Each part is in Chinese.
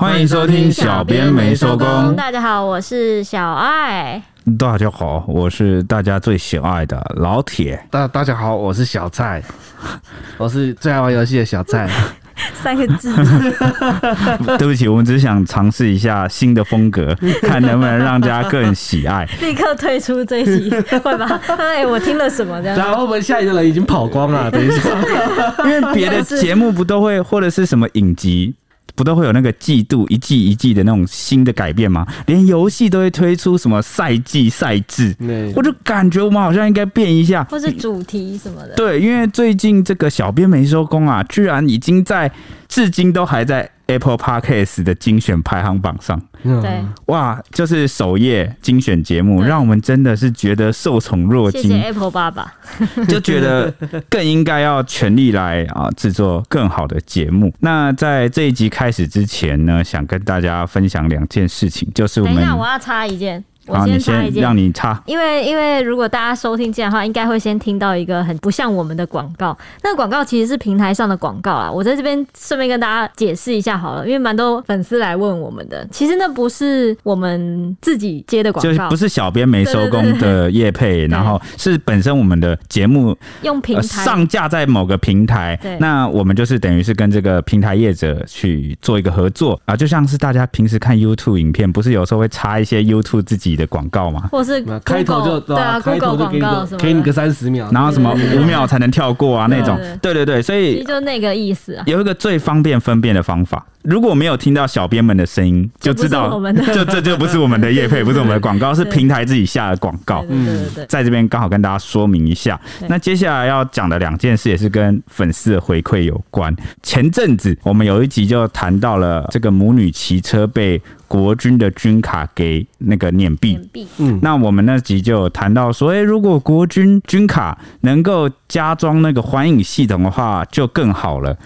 欢迎收听小编没收工。大家好，我是小爱。大家好，我是大家最喜爱的老铁。大大家好，我是小蔡，我是最爱玩游戏的小蔡。三个字。对不起，我们只是想尝试一下新的风格，看能不能让大家更喜爱。立刻退出这一集，会吧？哎，我听了什么？这样。然后我们下一个人已经跑光了，等一下。因为别的节目不都会，或者是什么影集？不都会有那个季度一季一季的那种新的改变吗？连游戏都会推出什么赛季赛制，我就感觉我们好像应该变一下，或是主题什么的。对，因为最近这个小编没收工啊，居然已经在至今都还在。Apple Podcast 的精选排行榜上，对，哇，就是首页精选节目，让我们真的是觉得受宠若惊。谢谢 Apple 爸爸，就觉得更应该要全力来啊制作更好的节目。那在这一集开始之前呢，想跟大家分享两件事情，就是我们，等一下我要插一件。好，你先让你插，因为因为如果大家收听这样的话，应该会先听到一个很不像我们的广告。那个广告其实是平台上的广告啊，我在这边顺便跟大家解释一下好了，因为蛮多粉丝来问我们的，其实那不是我们自己接的广告，就是不是小编没收工的业配，然后是本身我们的节目用平台。上架在某个平台，那我们就是等于是跟这个平台业者去做一个合作。啊，就像是大家平时看 YouTube 影片，不是有时候会插一些 YouTube 自己的广告嘛，或是开头就对啊，开头就给你个给你个三十秒，然后什么五秒才能跳过啊那种，对对对，所以就那个意思啊。有一个最方便分辨的方法，如果没有听到小编们的声音，就知道 就这就不是我们的业配，不是我们的广告，是平台自己下的广告。嗯，在这边刚好跟大家说明一下。那接下来要讲的两件事也是跟粉丝的回馈有关。前阵子我们有一集就谈到了这个母女骑车被。国军的军卡给那个碾毙，嗯，那我们那集就有谈到说，诶，如果国军军卡能够加装那个环影系统的话，就更好了。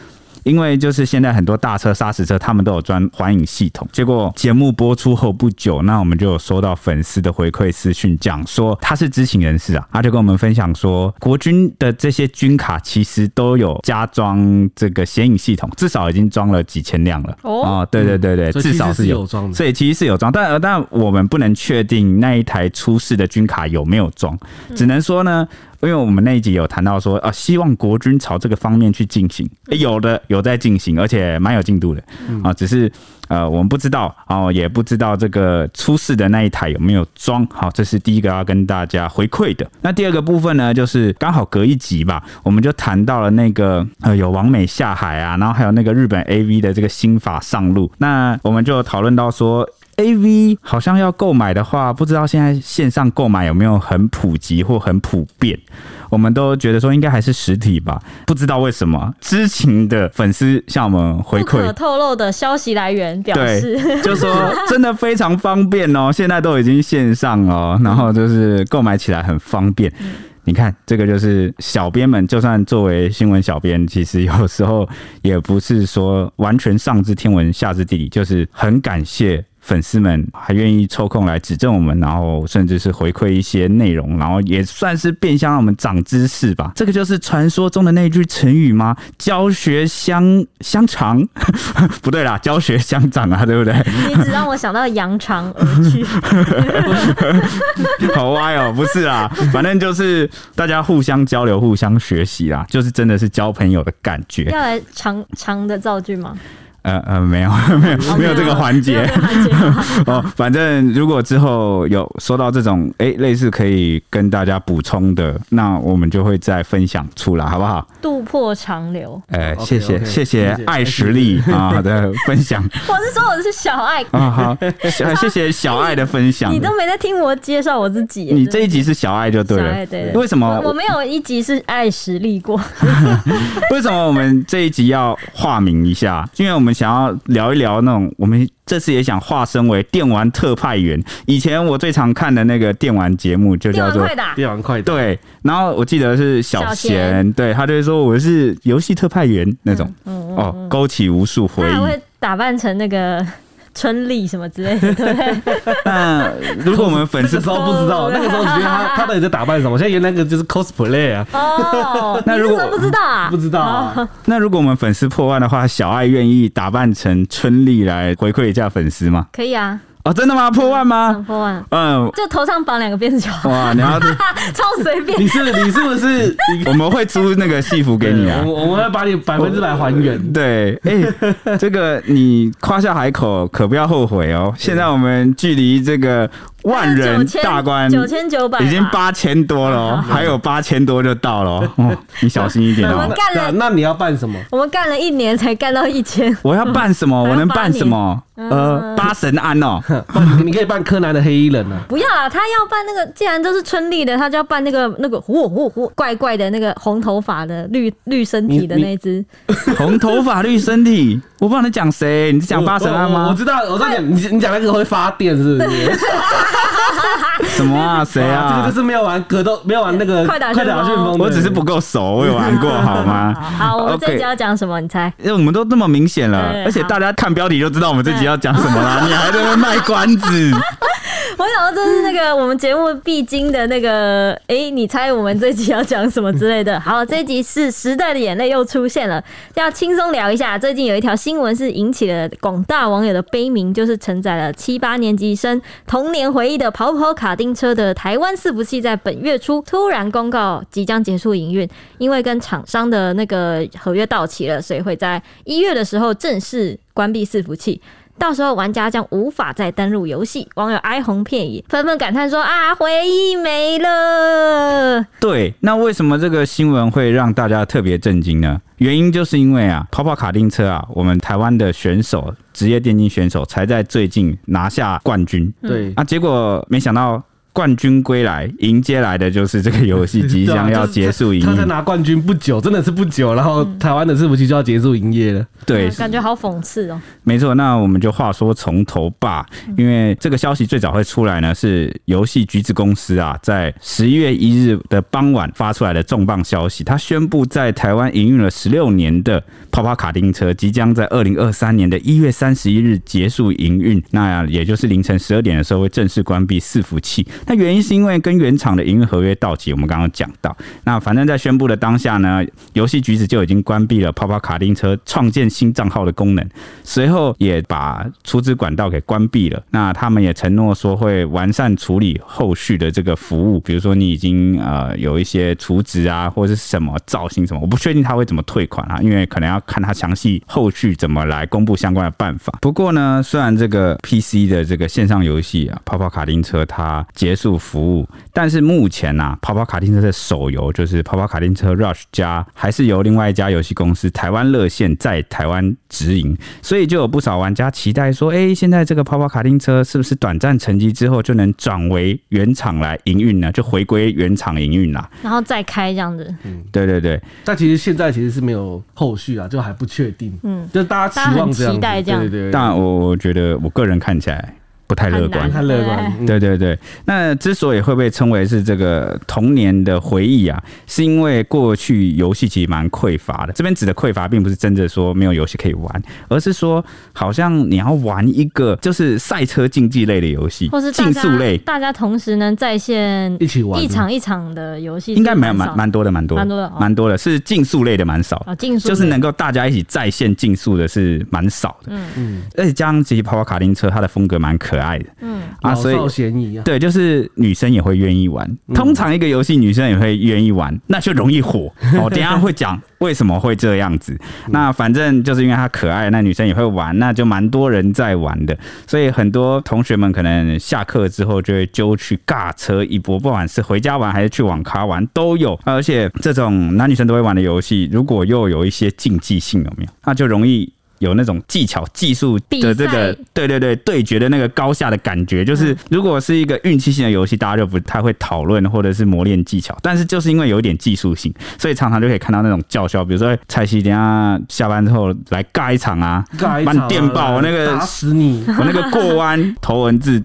因为就是现在很多大车、砂石车，他们都有装环影系统。结果节目播出后不久，那我们就有收到粉丝的回馈私讯，讲说他是知情人士啊，他就跟我们分享说，国军的这些军卡其实都有加装这个显影系统，至少已经装了几千辆了。哦，对对对对，至少是有装的，所以其实是有装，但但我们不能确定那一台出事的军卡有没有装，只能说呢。因为我们那一集有谈到说，啊，希望国军朝这个方面去进行，有的有在进行，而且蛮有进度的啊。只是呃，我们不知道啊，也不知道这个出事的那一台有没有装。好，这是第一个要跟大家回馈的。那第二个部分呢，就是刚好隔一集吧，我们就谈到了那个呃，有王美下海啊，然后还有那个日本 AV 的这个新法上路，那我们就讨论到说。A V 好像要购买的话，不知道现在线上购买有没有很普及或很普遍？我们都觉得说应该还是实体吧，不知道为什么知情的粉丝向我们回馈，不可透露的消息来源表示，就说真的非常方便哦，现在都已经线上哦，然后就是购买起来很方便。你看这个就是小编们，就算作为新闻小编，其实有时候也不是说完全上知天文下知地理，就是很感谢。粉丝们还愿意抽空来指正我们，然后甚至是回馈一些内容，然后也算是变相让我们长知识吧。这个就是传说中的那句成语吗？教学相相长，不对啦，教学相长啊，对不对？你只让我想到扬长而去，好歪哦，不是啦，反正就是大家互相交流、互相学习啦，就是真的是交朋友的感觉。要来长长的造句吗？呃呃，没有没有没有这个环节 哦。反正如果之后有收到这种哎、欸、类似可以跟大家补充的，那我们就会再分享出来，好不好？渡破长流。哎，谢谢谢谢爱实力啊的分享。我是说我是小爱啊，好，谢谢小爱的分享。你都没在听我介绍我自己，你这一集是小爱就对了。对对。为什么我没有一集是爱实力过？为什么我们这一集要化名一下？因为我们。想要聊一聊那种，我们这次也想化身为电玩特派员。以前我最常看的那个电玩节目就叫做《电玩快打》，对。然后我记得是小贤，对，他就会说我是游戏特派员那种，哦，勾起无数回忆。他会打扮成那个春丽什么之类的，对不对？那如果我们粉丝都不知道，那个时候你觉得他他到底在打扮什么？现在那个就是 cosplay 啊。哦，那如果不知道啊，不知道啊。那如果我们粉丝破万的话，小爱愿意打扮成春丽来回馈一下粉丝吗？可以啊。哦，真的吗？破万吗？破万，嗯，就头上绑两个辫子就好。哇，你要 超随便。你是你是不是？我们会租那个戏服给你啊。我我们要把你百分之百还原。对，哎、欸，这个你夸下海口，可不要后悔哦。现在我们距离这个。万人大关九千九百，已经八千多了，还有八千多就到了，你小心一点哦。我们干了，那你要办什么？我们干了一年才干到一千。我要办什么？我能办什么？呃，八神庵哦，你可以办柯南的黑衣人啊。不要啊，他要办那个，既然都是春丽的，他就要办那个那个呼呼呼怪怪的那个红头发的绿绿身体的那只。红头发绿身体，我不知道你讲谁？你是讲八神庵吗？我知道，我知道你你讲那个会发电是不是？什么啊？谁啊？这个就是没有玩格斗，没有玩那个 快打旋风。我只是不够熟，我有玩过，好吗？好，我们这集要讲什么？你猜？因为我们都这么明显了，而且大家看标题就知道我们这集要讲什么了，你还在那卖关子。我想说这是那个我们节目必经的那个，哎、欸，你猜我们这集要讲什么之类的。好，这一集是《时代的眼泪》又出现了，要轻松聊一下。最近有一条新闻是引起了广大网友的悲鸣，就是承载了七八年级生童年回忆的跑跑卡丁车的台湾伺服器，在本月初突然公告即将结束营运，因为跟厂商的那个合约到期了，所以会在一月的时候正式关闭伺服器。到时候玩家将无法再登录游戏，网友哀鸿遍野，纷纷感叹说：“啊，回忆没了。”对，那为什么这个新闻会让大家特别震惊呢？原因就是因为啊，跑跑卡丁车啊，我们台湾的选手，职业电竞选手才在最近拿下冠军。对啊，结果没想到。冠军归来，迎接来的就是这个游戏即将 要结束营业。他才拿冠军不久，真的是不久，然后台湾的伺服器就要结束营业了。对，感觉好讽刺哦。没错，那我们就话说从头吧，因为这个消息最早会出来呢，是游戏橘子公司啊，在十一月一日的傍晚发出来的重磅消息，他宣布在台湾营运了十六年的跑跑卡丁车，即将在二零二三年的一月三十一日结束营运，那也就是凌晨十二点的时候会正式关闭伺服器。那原因是因为跟原厂的营运合约到期，我们刚刚讲到。那反正在宣布的当下呢，游戏橘子就已经关闭了跑跑卡丁车创建新账号的功能，随后也把储值管道给关闭了。那他们也承诺说会完善处理后续的这个服务，比如说你已经呃有一些储值啊，或者是什么造型什么，我不确定他会怎么退款啊，因为可能要看他详细后续怎么来公布相关的办法。不过呢，虽然这个 PC 的这个线上游戏啊，跑跑卡丁车它结束服务，但是目前呐、啊，跑跑卡丁车的手游就是跑跑卡丁车 Rush 加，还是由另外一家游戏公司台湾乐线在台湾直营，所以就有不少玩家期待说，哎、欸，现在这个跑跑卡丁车是不是短暂沉寂之后就能转为原厂来营运呢？就回归原厂营运啦，然后再开这样子。嗯，对对对。但其实现在其实是没有后续啊，就还不确定。嗯，就大家期望这样，期待这样。对对对。但我我觉得我个人看起来。不太乐观，太乐观。对。对对，那之所以会被称为是这个童年的回忆啊，是因为过去游戏其实蛮匮乏的。这边指的匮乏，并不是真的说没有游戏可以玩，而是说好像你要玩一个就是赛车竞技类的游戏，或是竞速类，大家同时能在线一起玩。一场一场的游戏，应该没有蛮蛮多的，蛮多。蛮多的，蛮多的，是竞速类的蛮少。啊。竞速就是能够大家一起在线竞速的是蛮少的。嗯。嗯，而且加上这些跑跑卡丁车，它的风格蛮可。可爱的，嗯啊，所以对，就是女生也会愿意玩。通常一个游戏女生也会愿意玩，那就容易火。我 等下会讲为什么会这样子。那反正就是因为它可爱，那女生也会玩，那就蛮多人在玩的。所以很多同学们可能下课之后就会揪去尬车一波，不管是回家玩还是去网咖玩都有。而且这种男女生都会玩的游戏，如果又有一些竞技性，有没有？那就容易。有那种技巧、技术的这个，对对对，对决的那个高下的感觉，就是如果是一个运气性的游戏，大家就不太会讨论或者是磨练技巧。但是就是因为有一点技术性，所以常常就可以看到那种叫嚣，比如说蔡西等下下班之后来尬一场啊，把你电爆，我那个打死你，我那个过弯头文字。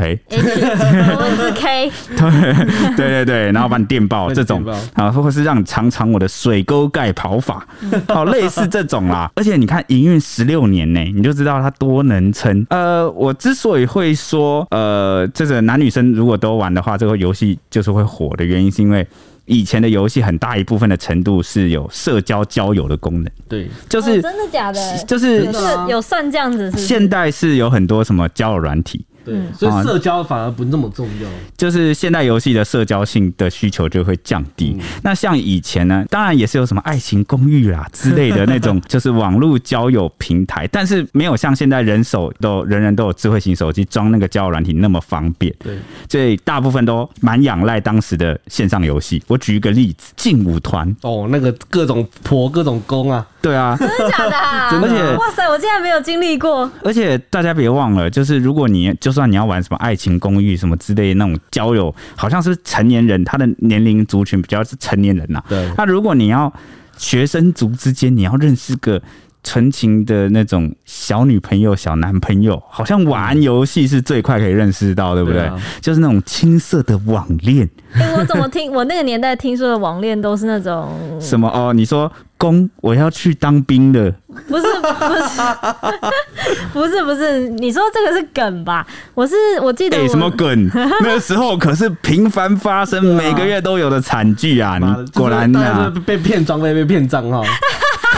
哎，文字 K，对对对对，然后把你电爆这种啊，或者是让你尝尝我的水沟盖跑法，好类似这种啦。而且你看营运十六年呢，你就知道它多能撑。呃，我之所以会说呃，这个男女生如果都玩的话，这个游戏就是会火的原因，是因为。以前的游戏很大一部分的程度是有社交交友的功能，对，就是、哦、真的假的，就是是有算这样子是是？现代是有很多什么交友软体。对，所以社交反而不那么重要。就是现代游戏的社交性的需求就会降低。嗯、那像以前呢，当然也是有什么爱情公寓啦之类的那种，就是网络交友平台，但是没有像现在人手都人人都有智慧型手机装那个交友软体那么方便。对，所以大部分都蛮仰赖当时的线上游戏。我举一个例子，劲舞团哦，那个各种婆各种攻啊。对啊，真的假的？啊而且，哇塞，我竟然没有经历过。而且大家别忘了，就是如果你就算你要玩什么爱情公寓什么之类的那种交友，好像是成年人，他的年龄族群比较是成年人呐。对。那如果你要学生族之间，你要认识个纯情的那种小女朋友、小男朋友，好像玩游戏是最快可以认识到，对不对？就是那种青涩的网恋。哎、欸，我怎么听我那个年代听说的网恋都是那种 什么哦？你说。公，我要去当兵的。不是不是 不是不是，你说这个是梗吧？我是我记得我、欸、什么梗？那个时候可是频繁发生，每个月都有的惨剧啊！你果然啊，被骗装备，被骗账号。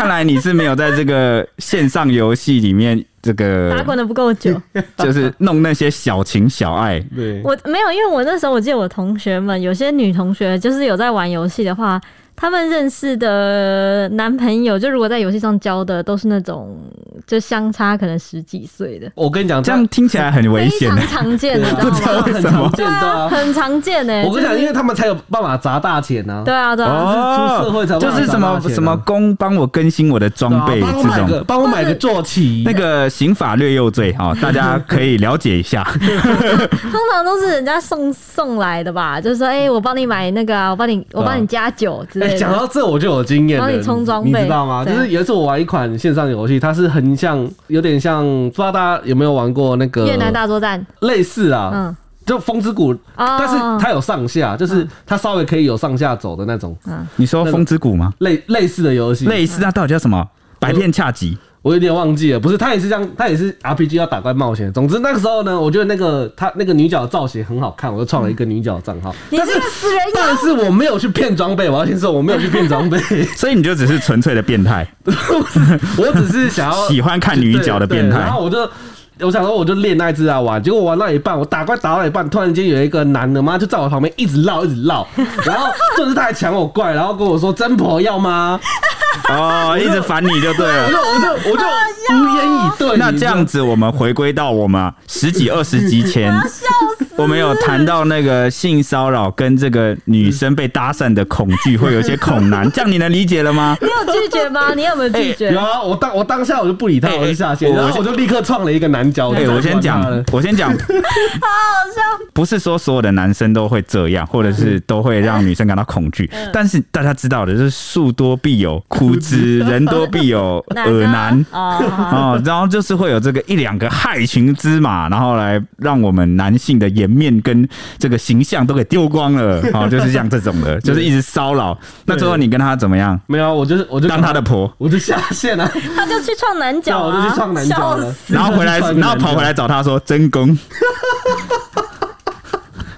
看来你是没有在这个线上游戏里面这个打滚的不够久，就是弄那些小情小爱。对，我没有，因为我那时候我记得我同学们有些女同学就是有在玩游戏的话。他们认识的男朋友，就如果在游戏上交的，都是那种就相差可能十几岁的。我跟你讲，这样听起来很危险，非常常见的，不知道为什么，对啊，很常见呢。我跟你讲，因为他们才有办法砸大钱呢。对啊，对啊，出社会才就是什么什么工帮我更新我的装备这种，帮我买个坐骑，那个刑法略幼罪哈，大家可以了解一下。通常都是人家送送来的吧，就是说，哎，我帮你买那个，我帮你，我帮你加酒之类的。讲到这我就有经验了，帮你充装备，你知道吗？就是有一次我玩一款线上游戏，它是很像，有点像，不知道大家有没有玩过那个越南大作战，类似啊，嗯，就风之谷，但是它有上下，就是它稍微可以有上下走的那种。嗯，你说风之谷吗？类类似的游戏，类似，它到底叫什么？百变恰吉。我有点忘记了，不是，他也是这样，他也是 RPG 要打怪冒险。总之那个时候呢，我觉得那个他那个女角的造型很好看，我就创了一个女角账号。但是死人，但是我没有去骗装备，我要先说我没有去骗装备，所以你就只是纯粹的变态。我只是想要喜欢看女角的变态，然后我就。我想说，我就练那一只来玩，结果玩到一半，我打怪打到一半，突然间有一个男的妈就在我旁边一直绕，一直绕，然后就是他还抢我怪，然后跟我说：“真婆要吗？” 哦，一直烦你就对了。我就我就我就无言以对。那这样子，我们回归到我们十几二十集前，我们有谈到那个性骚扰跟这个女生被搭讪的恐惧，会有一些恐男，这样你能理解了吗？你有拒绝吗？你有没有拒绝？有啊，我当我当下我就不理他，我就下线，然后我就立刻创了一个男。对，我先讲，我先讲，好好笑。不是说所有的男生都会这样，或者是都会让女生感到恐惧。但是大家知道的，就是树多必有枯枝，人多必有 耳男哦。然后就是会有这个一两个害群之马，然后来让我们男性的颜面跟这个形象都给丢光了。哦，就是像这种的，就是一直骚扰。那最后你跟他怎么样？没有，我就是我就当他的婆，我就下线了。他就去创男角，我就去创男角了，然后回来。然后跑回来找他说：“真功。”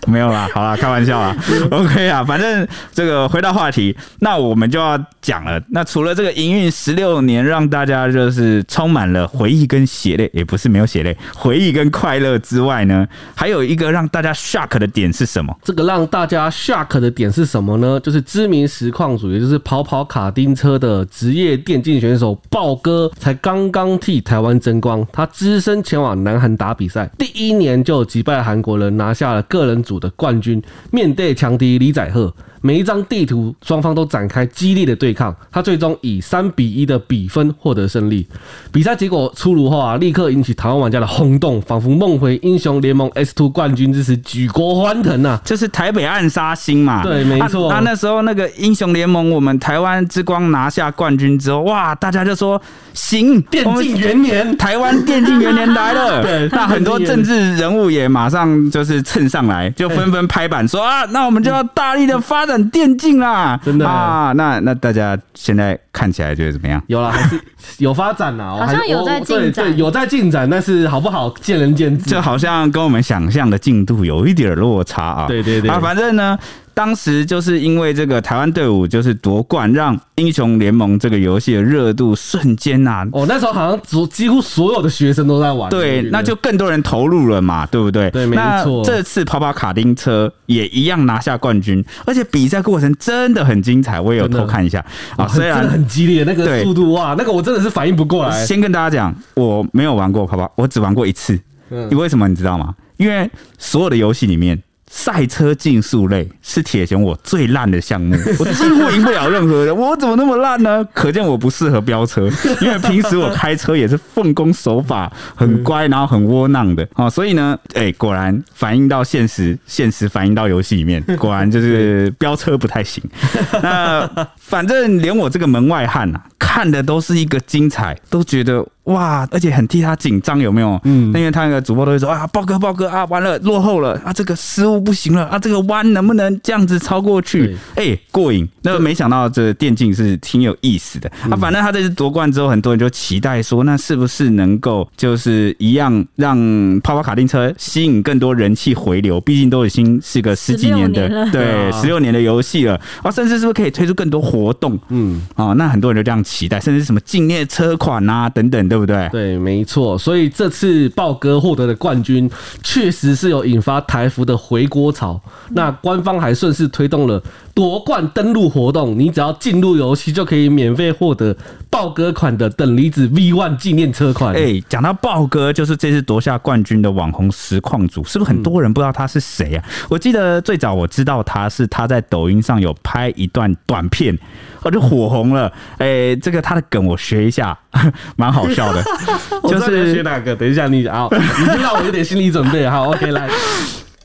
没有啦，好啦，开玩笑啦。OK 啊，反正这个回到话题，那我们就要讲了。那除了这个营运十六年，让大家就是充满了回忆跟血泪，也不是没有血泪，回忆跟快乐之外呢，还有一个让大家 shock 的点是什么？这个让大家 shock 的点是什么呢？就是知名实况主，也就是跑跑卡丁车的职业电竞选手豹哥，才刚刚替台湾争光，他只身前往南韩打比赛，第一年就击败韩国人，拿下了个人组的冠军，面对强敌李载赫。每一张地图双方都展开激烈的对抗，他最终以三比一的比分获得胜利。比赛结果出炉后啊，立刻引起台湾玩家的轰动，仿佛梦回英雄联盟 S Two 冠军之时，举国欢腾呐！就是台北暗杀星嘛，对，没错。他那时候那个英雄联盟，我们台湾之光拿下冠军之后，哇，大家就说行，电竞元年，台湾电竞元年来了。对，那很多政治人物也马上就是蹭上来，就纷纷拍板说啊，那我们就要大力的发展电竞啦！真的啊，那那大家现在看起来觉得怎么样？有了，还是 有发展了，好像有在进展，对，有在进展，但是好不好见仁见智，就好像跟我们想象的进度有一点落差啊。对对对，啊，反正呢。当时就是因为这个台湾队伍就是夺冠，让英雄联盟这个游戏的热度瞬间呐、啊，哦，那时候好像几乎所有的学生都在玩，对，那就更多人投入了嘛，对不对？对，没错。这次跑跑卡丁车也一样拿下冠军，而且比赛过程真的很精彩，我也有偷看一下啊，虽然很激烈，那个速度哇，那个我真的是反应不过来。先跟大家讲，我没有玩过跑跑，我只玩过一次。嗯，为什么你知道吗？因为所有的游戏里面。赛车竞速类是铁雄我最烂的项目，我几乎赢不了任何人，我怎么那么烂呢？可见我不适合飙车，因为平时我开车也是奉公守法，很乖，然后很窝囊的啊，所以呢，哎，果然反映到现实，现实反映到游戏里面，果然就是飙车不太行。那反正连我这个门外汉啊，看的都是一个精彩，都觉得。哇，而且很替他紧张，有没有？嗯，因为他那个主播都会说啊，豹哥，豹哥啊，完了，落后了啊，这个失误不行了啊，这个弯能不能这样子超过去？哎、欸，过瘾。那没想到这电竞是挺有意思的啊。反正他这次夺冠之后，很多人就期待说，那是不是能够就是一样让泡泡卡丁车吸引更多人气回流？毕竟都已经是个十几年的年对十六年的游戏了啊，甚至是不是可以推出更多活动？嗯啊，那很多人就这样期待，甚至什么竞业车款啊等等的。对不对？对，没错。所以这次豹哥获得的冠军，确实是有引发台服的回锅潮。那官方还顺势推动了夺冠登录活动，你只要进入游戏就可以免费获得豹哥款的等离子 V One 纪念车款。哎，讲到豹哥，就是这次夺下冠军的网红实况组，是不是很多人不知道他是谁啊？我记得最早我知道他是他在抖音上有拍一段短片。我就火红了，哎、欸，这个他的梗我学一下，蛮好笑的。就是学哪个？等一下你啊，你先让我有点心理准备。好，OK，来。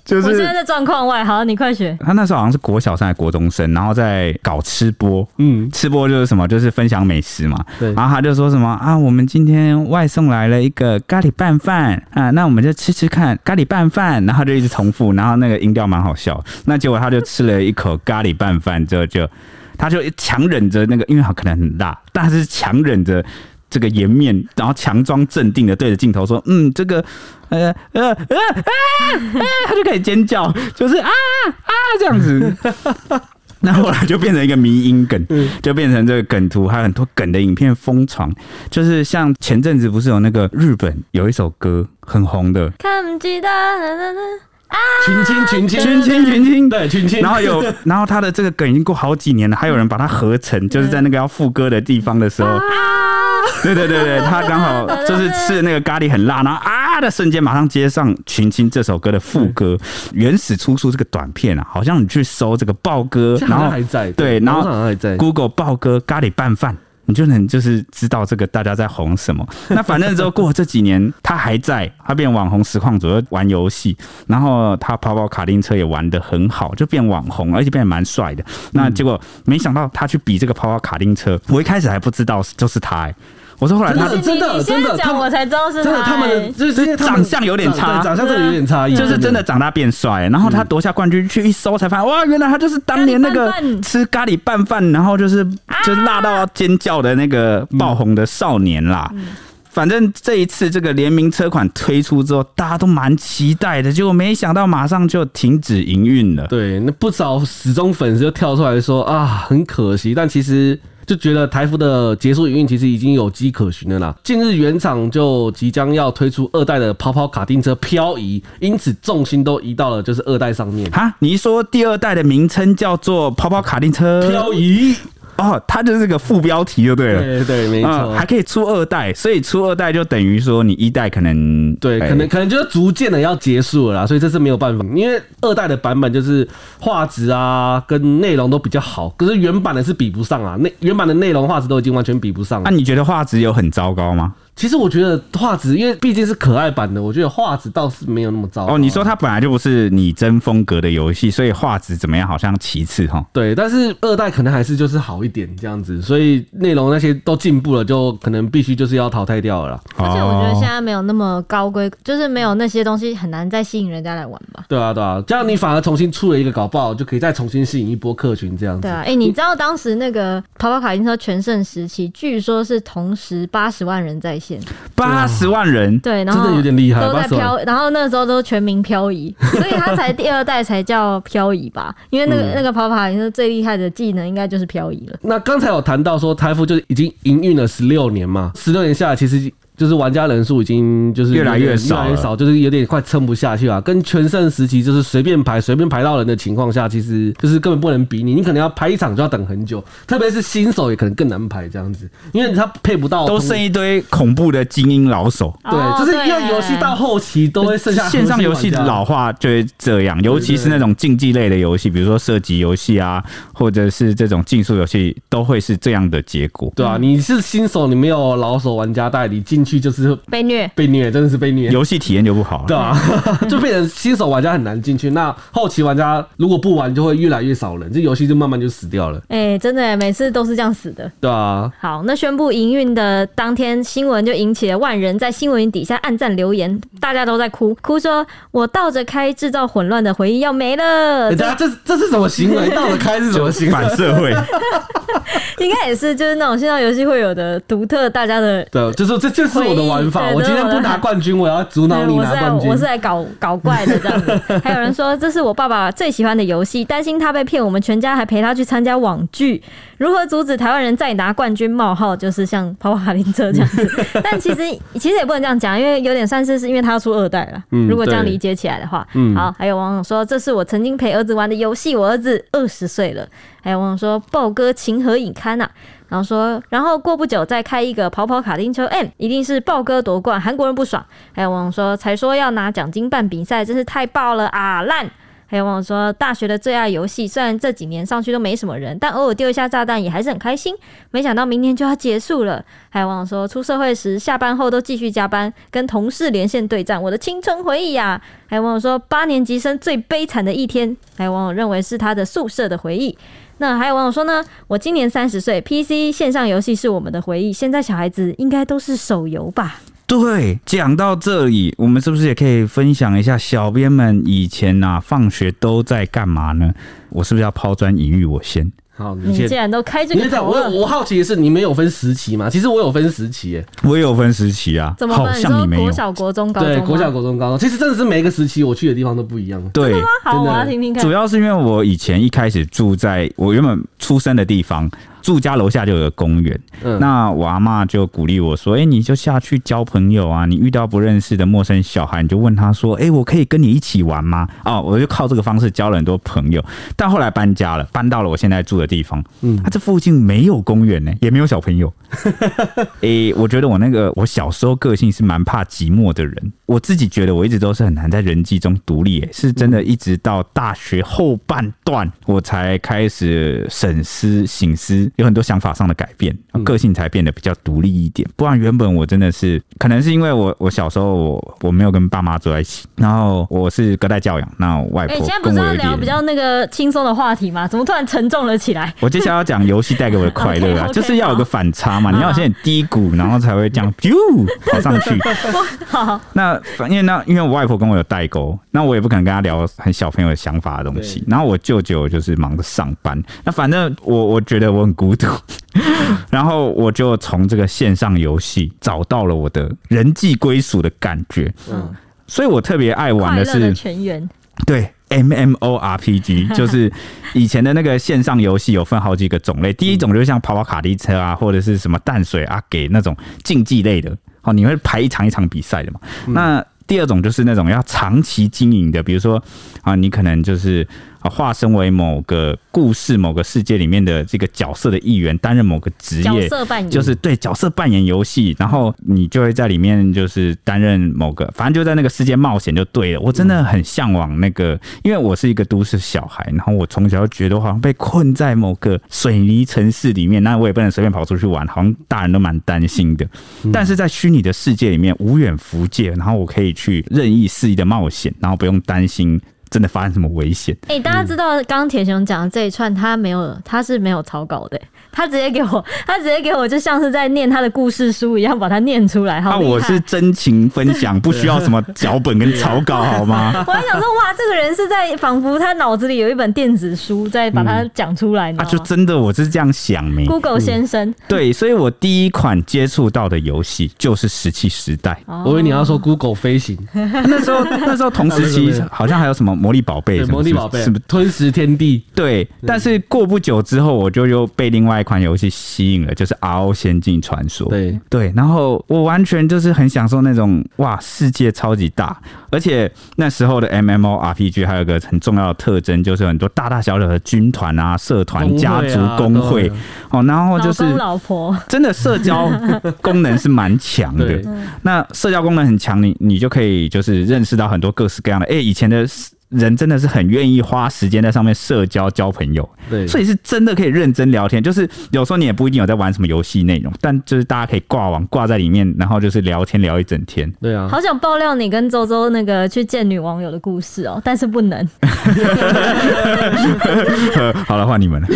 就是我现在在状况外，好，你快学。他那时候好像是国小生还是国中生，然后在搞吃播。嗯，吃播就是什么？就是分享美食嘛。对。然后他就说什么啊，我们今天外送来了一个咖喱拌饭啊，那我们就吃吃看咖喱拌饭。然后就一直重复，然后那个音调蛮好笑。那结果他就吃了一口咖喱拌饭之后就。他就强忍着那个，因为他可能很辣，但是强忍着这个颜面，然后强装镇定的对着镜头说：“嗯，这个，呃呃呃啊，他就可以尖叫，就是啊啊这样子。那后来就变成一个迷音梗，就变成这个梗图，还有很多梗的影片疯传。就是像前阵子不是有那个日本有一首歌很红的，看不记得。群青群青群青群青，对群青，然后有，然后他的这个梗已经过好几年了，还有人把它合成，就是在那个要副歌的地方的时候，对对对对，他刚好就是吃的那个咖喱很辣，然后啊的瞬间马上接上群青这首歌的副歌，原始出处这个短片啊，好像你去搜这个豹哥，然后还在对，然后还在 Google 豹哥咖喱拌饭。你就能就是知道这个大家在红什么。那反正之后过了这几年，他还在，他变网红实况主，玩游戏，然后他跑跑卡丁车也玩得很好，就变网红，而且变得蛮帅的。那结果没想到他去比这个跑跑卡丁车，我一开始还不知道就是他、欸。我说后来他真的真的，讲我才知道是真的，他们就是长相有点差，长相真的有点差异，就是真的长大变帅。然后他夺下冠军，去一搜才发现，哇，原来他就是当年那个吃咖喱拌饭，然后就是就是辣到尖叫的那个爆红的少年啦。反正这一次这个联名车款推出之后，大家都蛮期待的，结果没想到马上就停止营运了。对，那不少死忠粉丝就跳出来说啊，很可惜，但其实。就觉得台服的结束营运其实已经有迹可循了啦。近日原厂就即将要推出二代的跑跑卡丁车漂移，因此重心都移到了就是二代上面。哈，你说第二代的名称叫做跑跑卡丁车漂移？哦，它就是个副标题就对了。对对，没错，还可以出二代，所以出二代就等于说你一代可能对，可能可能就是逐渐的要结束了啦，所以这是没有办法，因为二代的版本就是画质啊跟内容都比较好，可是原版的是比不上啊，那原版的内容画质都已经完全比不上。那你觉得画质有很糟糕吗？其实我觉得画质，因为毕竟是可爱版的，我觉得画质倒是没有那么糟。哦，你说它本来就不是拟真风格的游戏，所以画质怎么样好像其次哈。对，但是二代可能还是就是好一点这样子，所以内容那些都进步了，就可能必须就是要淘汰掉了啦。而且我觉得现在没有那么高规，就是没有那些东西很难再吸引人家来玩吧。对啊，对啊，这样你反而重新出了一个搞不好就可以再重新吸引一波客群这样子。对啊，哎、欸，你知道当时那个跑跑卡丁车全盛时期，据说是同时八十万人在线。八。十万人，对，然后真的有点厉害，都在漂，然后那时候都全民漂移，所以他才第二代才叫漂移吧？因为那个、嗯、那个跑跑是最厉害的技能应该就是漂移了。那刚才有谈到说，台服就已经营运了十六年嘛，十六年下来其实。就是玩家人数已经就是越来越少，越来越少，就是有点快撑不下去啊。跟全盛时期就是随便排随便排到人的情况下，其实就是根本不能比你。你可能要排一场就要等很久，特别是新手也可能更难排这样子，因为他配不到，都剩一堆恐怖的精英老手。对，就是因为游戏到后期都会剩下 线上游戏的老化就会这样，尤其是那种竞技类的游戏，比如说射击游戏啊，或者是这种竞速游戏，都会是这样的结果。对啊，你是新手，你没有老手玩家带，你进去就是被虐，被虐，真的是被虐，游戏体验就不好了，对啊，就变成新手玩家很难进去。那后期玩家如果不玩，就会越来越少人，这游戏就慢慢就死掉了。哎、欸，真的，每次都是这样死的。对啊。好，那宣布营运的当天，新闻就引起了万人在新闻底下暗赞留言，大家都在哭，哭说：“我倒着开，制造混乱的回忆要没了。欸”这这这是什么行为？倒着开是什么行为？反社会。应该也是，就是那种线上游戏会有的独特，大家的对，就是这就是我的玩法。我今天不拿冠军，我要阻挠你拿冠军。我是来搞搞怪的这样子。还有人说，这是我爸爸最喜欢的游戏，担心他被骗，我们全家还陪他去参加网剧。如何阻止台湾人再拿冠军冒号？就是像跑跑卡丁车这样子。但其实其实也不能这样讲，因为有点算是是因为他要出二代了。如果这样理解起来的话，嗯，好。还有网友说，这是我曾经陪儿子玩的游戏，我儿子二十岁了。还有网友说，豹哥情何以堪呐、啊？然后说，然后过不久再开一个跑跑卡丁车，M 一定是豹哥夺冠，韩国人不爽。还有网友说，才说要拿奖金办比赛，真是太爆了啊烂！还有网友说，大学的最爱游戏，虽然这几年上去都没什么人，但偶尔丢一下炸弹也还是很开心。没想到明年就要结束了。还有网友说，出社会时下班后都继续加班，跟同事连线对战，我的青春回忆呀、还有网友说，八年级生最悲惨的一天，还有网友认为是他的宿舍的回忆。那还有网友说呢，我今年三十岁，PC 线上游戏是我们的回忆。现在小孩子应该都是手游吧？对，讲到这里，我们是不是也可以分享一下小编们以前啊放学都在干嘛呢？我是不是要抛砖引玉？我先。好，你既然都开这个头了，我我好奇的是，你们有分时期吗？其实我有分时期，耶，我也有分时期啊。怎么分？好像你没有。国小、国中、高中。对，国小、国中、高中，其实真的是每一个时期我去的地方都不一样。对，真的吗？好，我要听听看。主要是因为我以前一开始住在我原本出生的地方。住家楼下就有个公园，嗯、那我阿妈就鼓励我说：“哎、欸，你就下去交朋友啊！你遇到不认识的陌生小孩，你就问他说：‘哎、欸，我可以跟你一起玩吗？’哦，我就靠这个方式交了很多朋友。但后来搬家了，搬到了我现在住的地方。嗯，这附近没有公园呢，也没有小朋友。哎、欸，我觉得我那个我小时候个性是蛮怕寂寞的人，我自己觉得我一直都是很难在人际中独立。哎，是真的，一直到大学后半段，我才开始审思、醒思。”有很多想法上的改变，个性才变得比较独立一点。不然原本我真的是，可能是因为我我小时候我我没有跟爸妈住在一起，然后我是隔代教养。那我外婆跟我有点，现在不是要聊比较那个轻松的话题吗？怎么突然沉重了起来？我接下来要讲游戏带给我的快乐啊，okay, okay, 就是要有个反差嘛，你要先低谷，然后才会这样咻 跑上去。好，那反正那因为我外婆跟我有代沟，那我也不可能跟她聊很小朋友的想法的东西。然后我舅舅就是忙着上班，那反正我我觉得我很。孤独，然后我就从这个线上游戏找到了我的人际归属的感觉。嗯，所以我特别爱玩的是全员对 MMORPG，就是以前的那个线上游戏有分好几个种类。第一种就是像跑跑卡丁车啊，或者是什么淡水啊，给那种竞技类的，哦，你会排一场一场比赛的嘛？那第二种就是那种要长期经营的，比如说啊，你可能就是啊，化身为某个故事、某个世界里面的这个角色的一员，担任某个职业，角色扮演就是对角色扮演游戏，然后你就会在里面就是担任某个，反正就在那个世界冒险就对了。我真的很向往那个，因为我是一个都市小孩，然后我从小就觉得好像被困在某个水泥城市里面，那我也不能随便跑出去玩，好像大人都蛮担心的。但是在虚拟的世界里面无远弗届，然后我可以去任意肆意的冒险，然后不用担心。真的发生什么危险？哎、欸，大家知道刚刚铁雄讲的这一串，他没有，他是没有草稿的，他直接给我，他直接给我，就像是在念他的故事书一样，把它念出来。好，那我是真情分享，不需要什么脚本跟草稿，好吗？我还想说，哇，这个人是在仿佛他脑子里有一本电子书，在把它讲出来呢、嗯。啊，就真的，我是这样想没？Google 先生、嗯，对，所以我第一款接触到的游戏就是《石器时代》哦。我以为你要说 Google 飞行，那时候那时候同时期 好像还有什么。魔力宝贝，魔力宝贝是不是吞食天地？对，但是过不久之后，我就又被另外一款游戏吸引了，就是《RO 仙境传说》。对对，然后我完全就是很享受那种哇，世界超级大，而且那时候的 MMORPG 还有一个很重要的特征，就是很多大大小小的军团啊、社团、家族、工会哦，然后就是老婆真的社交功能是蛮强的。那社交功能很强，你你就可以就是认识到很多各式各样的哎，以前的。人真的是很愿意花时间在上面社交、交朋友，对，所以是真的可以认真聊天。就是有时候你也不一定有在玩什么游戏内容，但就是大家可以挂网挂在里面，然后就是聊天聊一整天。对啊，好想爆料你跟周周那个去见女网友的故事哦，但是不能。好了，换你们了。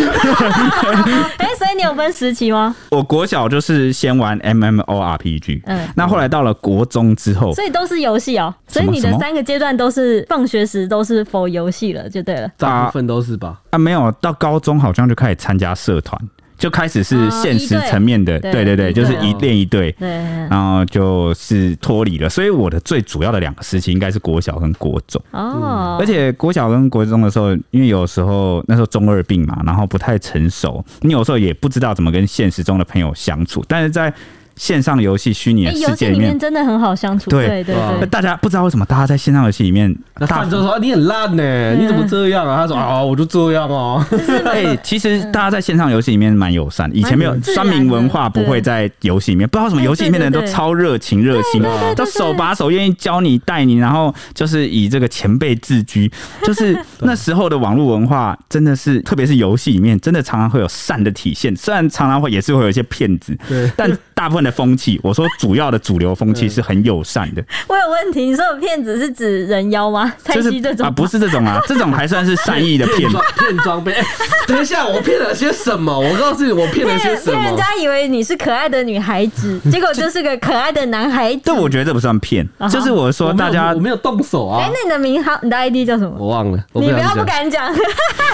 哎、欸，所以你有分时期吗？我国小就是先玩 MMORPG，嗯，那后来到了国中之后，所以都是游戏哦。所以你的三个阶段都是放学时都。都是 for 游戏了，就对了。大部分都是吧？啊，没有，到高中好像就开始参加社团，就开始是现实层面的。对对对，就是一练一队。对，然后就是脱离了。所以我的最主要的两个时期应该是国小跟国中。哦。而且国小跟国中的时候，因为有时候那时候中二病嘛，然后不太成熟，你有时候也不知道怎么跟现实中的朋友相处。但是在线上游戏虚拟的世界里面。真的很好相处，对。对对，对。大家不知道为什么大家在线上游戏里面，大家就说你很烂呢，你怎么这样啊？他说啊，我就这样哦。哎，其实大家在线上游戏里面蛮友善，以前没有酸民文化不会在游戏里面，不知道为什么游戏里面的人都超热情热心，都手把手愿意教你带你，然后就是以这个前辈自居，就是那时候的网络文化真的是，特别是游戏里面真的常常会有善的体现，虽然常常会也是会有一些骗子，但大部分。的风气，我说主要的主流风气是很友善的。我有问题，你说的骗子是指人妖吗？蔡西这种啊，不是这种啊，这种还算是善意的骗 骗装备。等一下，我骗了些什么？我告诉你，我骗了些什么？骗人家以为你是可爱的女孩子，结果就是个可爱的男孩子。对我觉得这不算骗，就是我说大家我没有动手啊。哎，那你的名号，你的 ID 叫什么？我忘了。你不要不敢讲。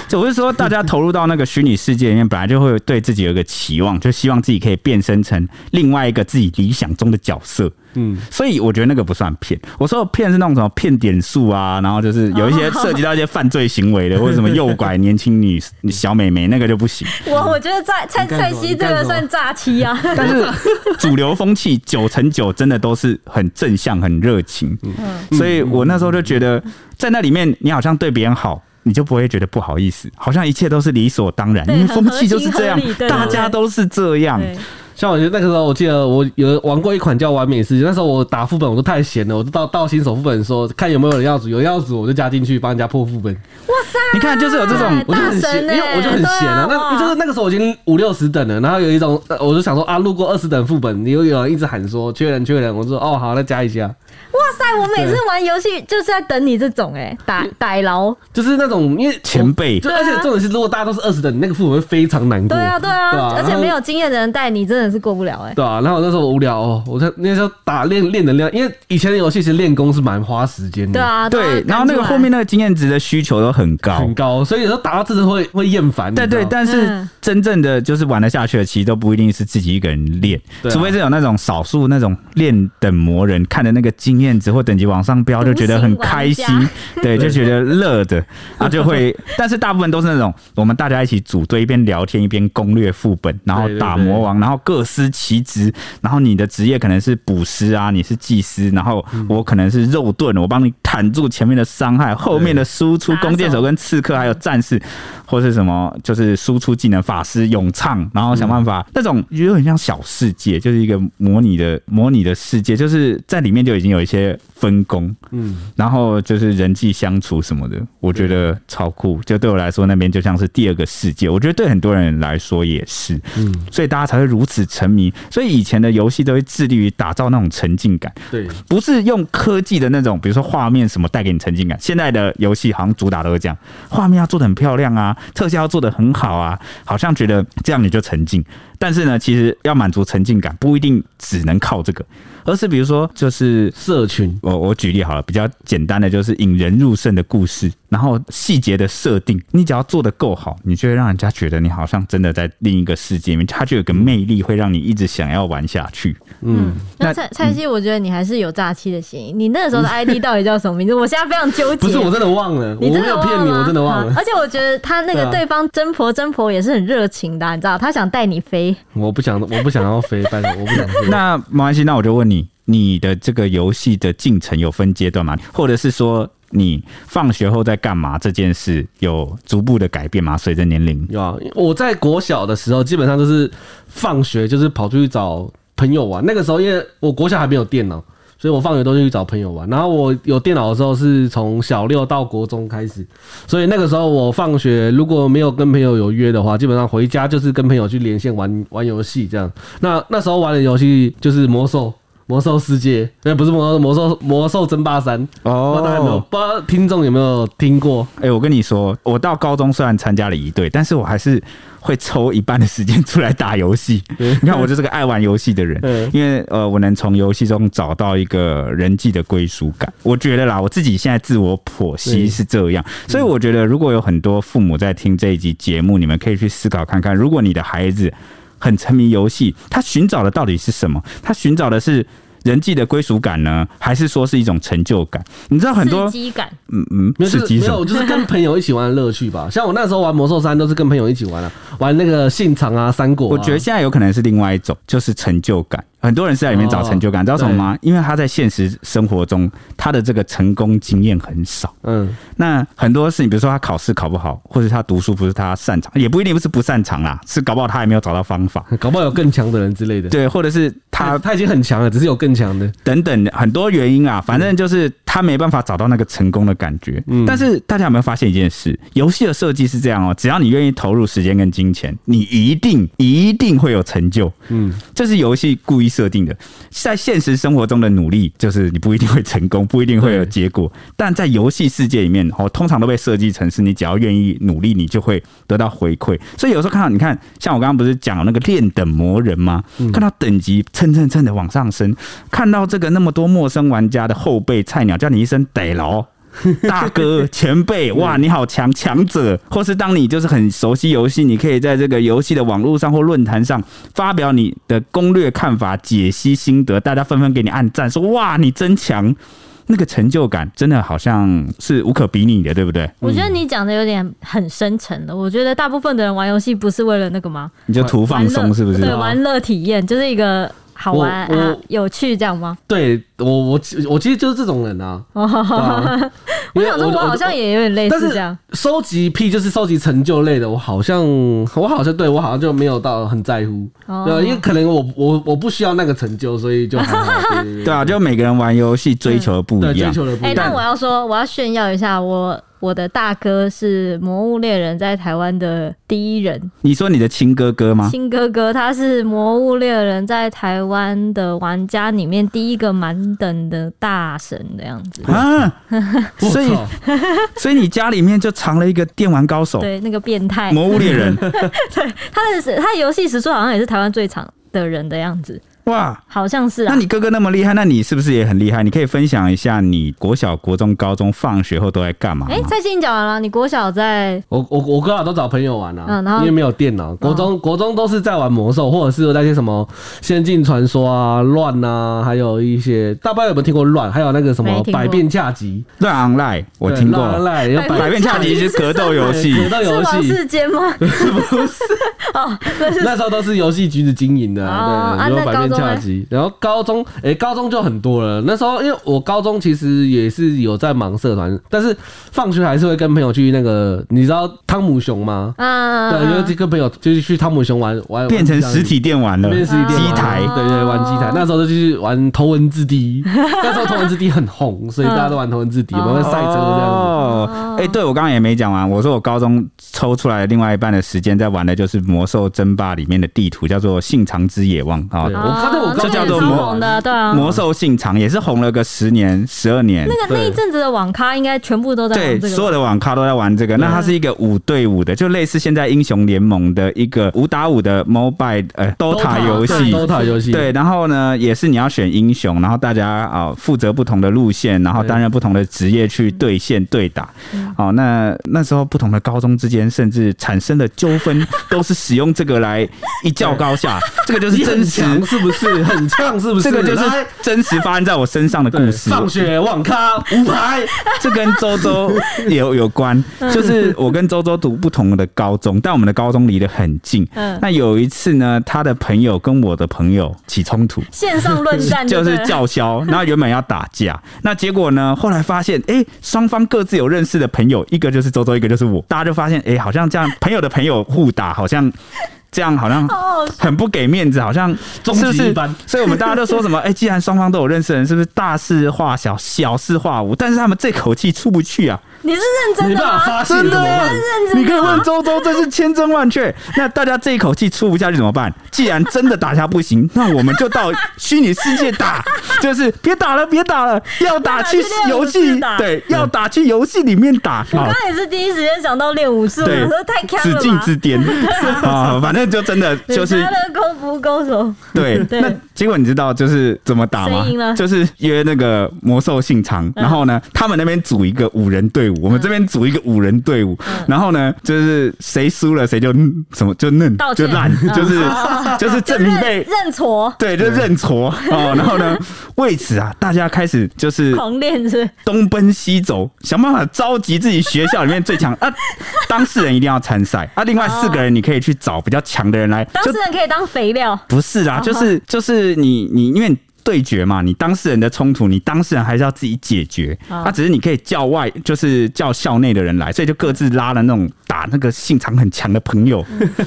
就我是说，大家投入到那个虚拟世界里面，本来就会对自己有一个期望，就希望自己可以变身成另外一个自己理想。中的角色，嗯，所以我觉得那个不算骗。我说骗是那种什么骗点数啊，然后就是有一些涉及到一些犯罪行为的，或者什么诱拐年轻女小美眉，那个就不行。我我觉得蔡蔡蔡西这个算诈欺啊。但是主流风气九成九真的都是很正向、很热情。嗯，所以我那时候就觉得，在那里面你好像对别人好，你就不会觉得不好意思，好像一切都是理所当然，因为风气就是这样，大家都是这样。像我觉得那个时候，我记得我有玩过一款叫《完美世界》，那时候我打副本我都太闲了，我就到到新手副本说看有没有人要组，有要组我就加进去帮人家破副本。哇塞！你看就是有这种，我就很闲，因为我就很闲啊。那就是那个时候我已经五六十等了，然后有一种我就想说啊，路过二十等副本，你又有人一直喊说缺人缺人，我说哦好，那加一下。哇塞！我每次玩游戏就是在等你这种哎、欸，打逮牢，就是那种因为前辈，就而且重点是，如果大家都是二十等，你那个副本会非常难过。对啊，对啊，而且没有经验的人带你，真的是过不了哎、欸。对啊，然后那时候我无聊哦，我在那时候打练练能量，因为以前的游戏其实练功是蛮花时间的。对啊，对，然后那个后面那个经验值的需求都很高很高，所以有时候打到这时会会厌烦。对对，但是真正的就是玩得下去的，其实都不一定是自己一个人练，除非是有那种少数那种练等魔人看的那个经验值或等级。往上飙就觉得很开心，对，就觉得乐的，啊，就会，但是大部分都是那种我们大家一起组队，一边聊天一边攻略副本，然后打魔王，然后各司其职，然后你的职业可能是捕师啊，你是祭司，然后我可能是肉盾，我帮你坦住前面的伤害，后面的输出弓箭手跟刺客还有战士，或是什么就是输出技能法师咏唱，然后想办法、嗯、那种有点像小世界，就是一个模拟的模拟的世界，就是在里面就已经有一些分工，嗯，然后就是人际相处什么的，我觉得超酷。就对我来说，那边就像是第二个世界，我觉得对很多人来说也是，嗯，所以大家才会如此沉迷。所以以前的游戏都会致力于打造那种沉浸感，对，不是用科技的那种，比如说画面什么带给你沉浸感。现在的游戏好像主打都是这样，画面要做的很漂亮啊，特效要做的很好啊，好像觉得这样你就沉浸。但是呢，其实要满足沉浸感，不一定只能靠这个。而是比如说，就是社群，我我举例好了，比较简单的就是引人入胜的故事，然后细节的设定，你只要做的够好，你就会让人家觉得你好像真的在另一个世界里面，它就有个魅力，会让你一直想要玩下去。嗯，那蔡蔡西，我觉得你还是有诈欺的嫌疑。你那个时候的 ID 到底叫什么名字？我现在非常纠结。不是，我真的忘了，你真的我没有骗你，我真的忘了。而且我觉得他那个对方真婆真婆也是很热情的，你知道，他想带你飞。我不想，我不想要飞，拜托，我不想飞。那没关系，那我就问你。你的这个游戏的进程有分阶段吗？或者是说你放学后在干嘛？这件事有逐步的改变吗？随着年龄？有啊，我在国小的时候基本上都是放学就是跑出去找朋友玩。那个时候因为我国小还没有电脑，所以我放学都去找朋友玩。然后我有电脑的时候是从小六到国中开始，所以那个时候我放学如果没有跟朋友有约的话，基本上回家就是跟朋友去连线玩玩游戏这样。那那时候玩的游戏就是魔兽。魔兽世界，对，不是魔兽，魔兽，魔兽争霸三哦，不知道大家有没有，不知道听众有没有听过？哎、欸，我跟你说，我到高中虽然参加了一队，但是我还是会抽一半的时间出来打游戏。你看，我就是个爱玩游戏的人，因为呃，我能从游戏中找到一个人际的归属感。我觉得啦，我自己现在自我剖析是这样，所以我觉得如果有很多父母在听这一集节目，你们可以去思考看看，如果你的孩子。很沉迷游戏，他寻找的到底是什么？他寻找的是人际的归属感呢，还是说是一种成就感？你知道很多刺激感，嗯嗯，刺激没有，就是跟朋友一起玩的乐趣吧。像我那时候玩魔兽三，都是跟朋友一起玩啊，玩那个信长啊、三国啊。我觉得现在有可能是另外一种，就是成就感。很多人是在里面找成就感，知道什么吗？因为他在现实生活中，他的这个成功经验很少。嗯，那很多事情，比如说他考试考不好，或者他读书不是他擅长，也不一定不是不擅长啦，是搞不好他还没有找到方法，搞不好有更强的人之类的。对，或者是他他已经很强了，只是有更强的等等很多原因啊，反正就是他没办法找到那个成功的感觉。嗯，但是大家有没有发现一件事？游戏的设计是这样哦，只要你愿意投入时间跟金钱，你一定一定会有成就。嗯，这是游戏故意设定的。在现实生活中的努力，就是你不一定会成功，不一定会有结果。但在游戏世界里面，哦，通常都被设计成是你只要愿意努力，你就会得到回馈。所以有时候看到，你看，像我刚刚不是讲那个练等魔人吗？看到等级蹭蹭蹭的往上升，看到这个那么多陌生玩家的后辈菜鸟叫你一声逮牢。大哥、前辈，哇，你好强，强者，或是当你就是很熟悉游戏，你可以在这个游戏的网络上或论坛上发表你的攻略、看法、解析心得，大家纷纷给你按赞，说哇，你真强，那个成就感真的好像是无可比拟的，对不对？我觉得你讲的有点很深沉的。我觉得大部分的人玩游戏不是为了那个吗？你就图放松，是不是？对，玩乐体验就是一个。好玩啊，有趣这样吗？对我，我我其实就是这种人啊。我想说，我好像也有点类似这样。收集癖就是收集成就类的，我好像我好像对我好像就没有到很在乎，对，因为可能我我我不需要那个成就，所以就还好。对啊，就每个人玩游戏追求的不一样，追求的不一样。哎，但我要说，我要炫耀一下我。我的大哥是《魔物猎人》在台湾的第一人。你说你的亲哥哥吗？亲哥哥，他是《魔物猎人》在台湾的玩家里面第一个满等的大神的样子啊！所以，所以你家里面就藏了一个电玩高手，对，那个变态《魔物猎人》，对，他的他游戏时数好像也是台湾最长的人的样子。哇，好像是啊。那你哥哥那么厉害，那你是不是也很厉害？你可以分享一下你国小、国中、高中放学后都在干嘛？哎、欸，蔡西讲完了，你国小在？我我我哥俩都找朋友玩啊，嗯、然后因为没有电脑。国中、哦、国中都是在玩魔兽，或者是那些什么仙境传说啊、乱啊，还有一些大家有没有听过乱？还有那个什么百变恰吉、乱 online，我听过。乱百变恰吉是格斗游戏，格斗游戏。世间吗？是不是？哦，那时候都是游戏局子经营的、啊。对，啊，那高中恰吉。然后高中，哎，高中就很多了。那时候因为我高中其实也是有在忙社团，但是放学还是会跟朋友去那个，你知道汤姆熊吗？啊，对，因为跟朋友就是去汤姆熊玩玩，变成实体店玩了，变成实体店机台，对对，玩机台。那时候就去玩头文字 D，那时候头文字 D 很红，所以大家都玩头文字 D，我们赛车这样子。哦，哎，对我刚刚也没讲完，我说我高中抽出来的另外一半的时间在玩的就是魔兽争霸里面的地图，叫做信长之野望啊。我看到我这叫做魔的，对啊，魔兽信长也是红了个十年、十二年。那个那一阵子的网咖应该全部都在对，所有的网咖都在玩这个。那它是一个五对五的，就类似现在英雄联盟的一个五打五的 mobile 呃 DOTA 游戏，DOTA 游戏。对，然后呢，也是你要选英雄，然后大家啊负责不同的路线，然后担任不同的职业去对线对打。哦，那那时候不同的高中之间甚至产生的纠纷，都是使用这个来一较高下。这个就是真实，是不是很呛？是不是？这个就是真实发生在我身上的故事。放学网咖五排，这跟周周 有有关。就是我跟周周读不同的高中，但我们的高中离得很近。嗯那有一次呢，他的朋友跟我的朋友起冲突，线上论战 就是叫嚣。然后原本要打架，那结果呢，后来发现，哎，双方各自有认识的朋友，一个就是周周，一个就是我。大家就发现，哎，好像这样，朋友的朋友互打，好像。这样好像很不给面子，好像是不是？所以我们大家都说什么？哎，既然双方都有认识人，是不是大事化小，小事化无？但是他们这口气出不去啊！你是认真的吗？真的，你可以问周周，这是千真万确。那大家这一口气出不下去怎么办？既然真的打下不行，那我们就到虚拟世界打，就是别打了，别打了，要打去游戏，对，要打去游戏里面打。我刚刚也是第一时间想到练武术，我说太强了，紫禁之巅啊，反正。就真的就是功夫高手。对，那结果你知道就是怎么打吗？就是约那个魔兽信长，然后呢，他们那边组一个五人队伍，我们这边组一个五人队伍，然后呢，就是谁输了谁就什么就嫩就烂，就是就是证明被认错，对，就认错哦。然后呢，为此啊，大家开始就是狂练，是东奔西走，想办法召集自己学校里面最强啊，当事人一定要参赛啊。另外四个人你可以去找比较。强的人来，当事人可以当肥料？不是啊，就是就是你你因为对决嘛，你当事人的冲突，你当事人还是要自己解决。他只是你可以叫外，就是叫校内的人来，所以就各自拉了那种打那个性场很强的朋友，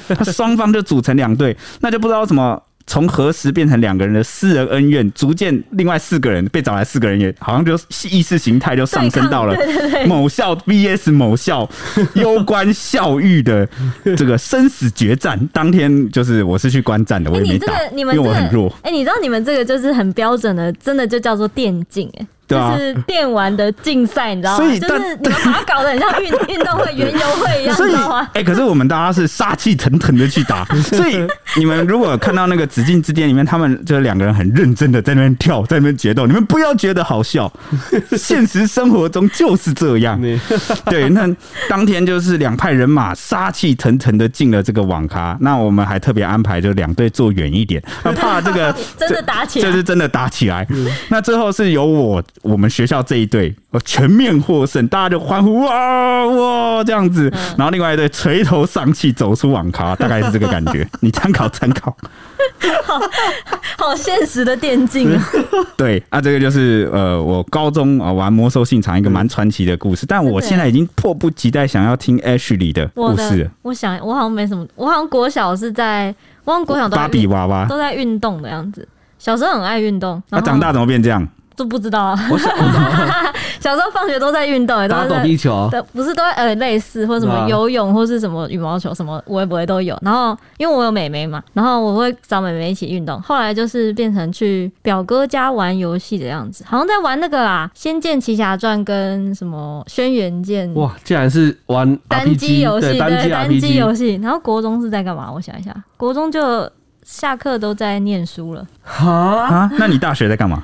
他双方就组成两队，那就不知道什么。从何时变成两个人的私人恩怨，逐渐另外四个人被找来，四个人也好像就意识形态就上升到了某校 VS 某校，攸关校誉的这个生死决战。当天就是我是去观战的，我也没打，因为我很弱。哎，你知道你们这个就是很标准的，真的就叫做电竞哎。就是电玩的竞赛，你知道吗？所以就是你们把它 搞得很像运运动会、园游会一样，你知道吗？哎，可是我们大家是杀气腾腾的去打，所以你们如果看到那个《紫禁之巅》里面，他们就是两个人很认真的在那边跳，在那边决斗，你们不要觉得好笑，现实生活中就是这样。对，那当天就是两派人马杀气腾腾的进了这个网咖，那我们还特别安排就两队坐远一点，怕这个真的打起来，就是真的打起来。那最后是由我。我们学校这一队全面获胜，大家就欢呼哇哇这样子，然后另外一队垂头丧气走出网咖，大概是这个感觉。你参考参考。好好现实的电竞啊！对啊，这个就是呃，我高中啊玩魔兽信长一个蛮传奇的故事，但我现在已经迫不及待想要听 Ashley 的故事了。我想我好像没什么，我好像国小是在，我好像国小都芭比娃娃都在运动的样子，小时候很爱运动，那长大怎么变这样？都不知道啊！我小 小时候放学都在运动，打躲避球，不是都在呃类似或者什么游泳或是什么羽毛球什么，我也不会都有。然后因为我有妹妹嘛，然后我会找妹妹一起运动。后来就是变成去表哥家玩游戏的样子，好像在玩那个啦，《仙剑奇侠传》跟什么《轩辕剑》。哇，竟然是玩单机游戏，对单机游戏。然后国中是在干嘛？我想一下，国中就下课都在念书了。啊，那你大学在干嘛？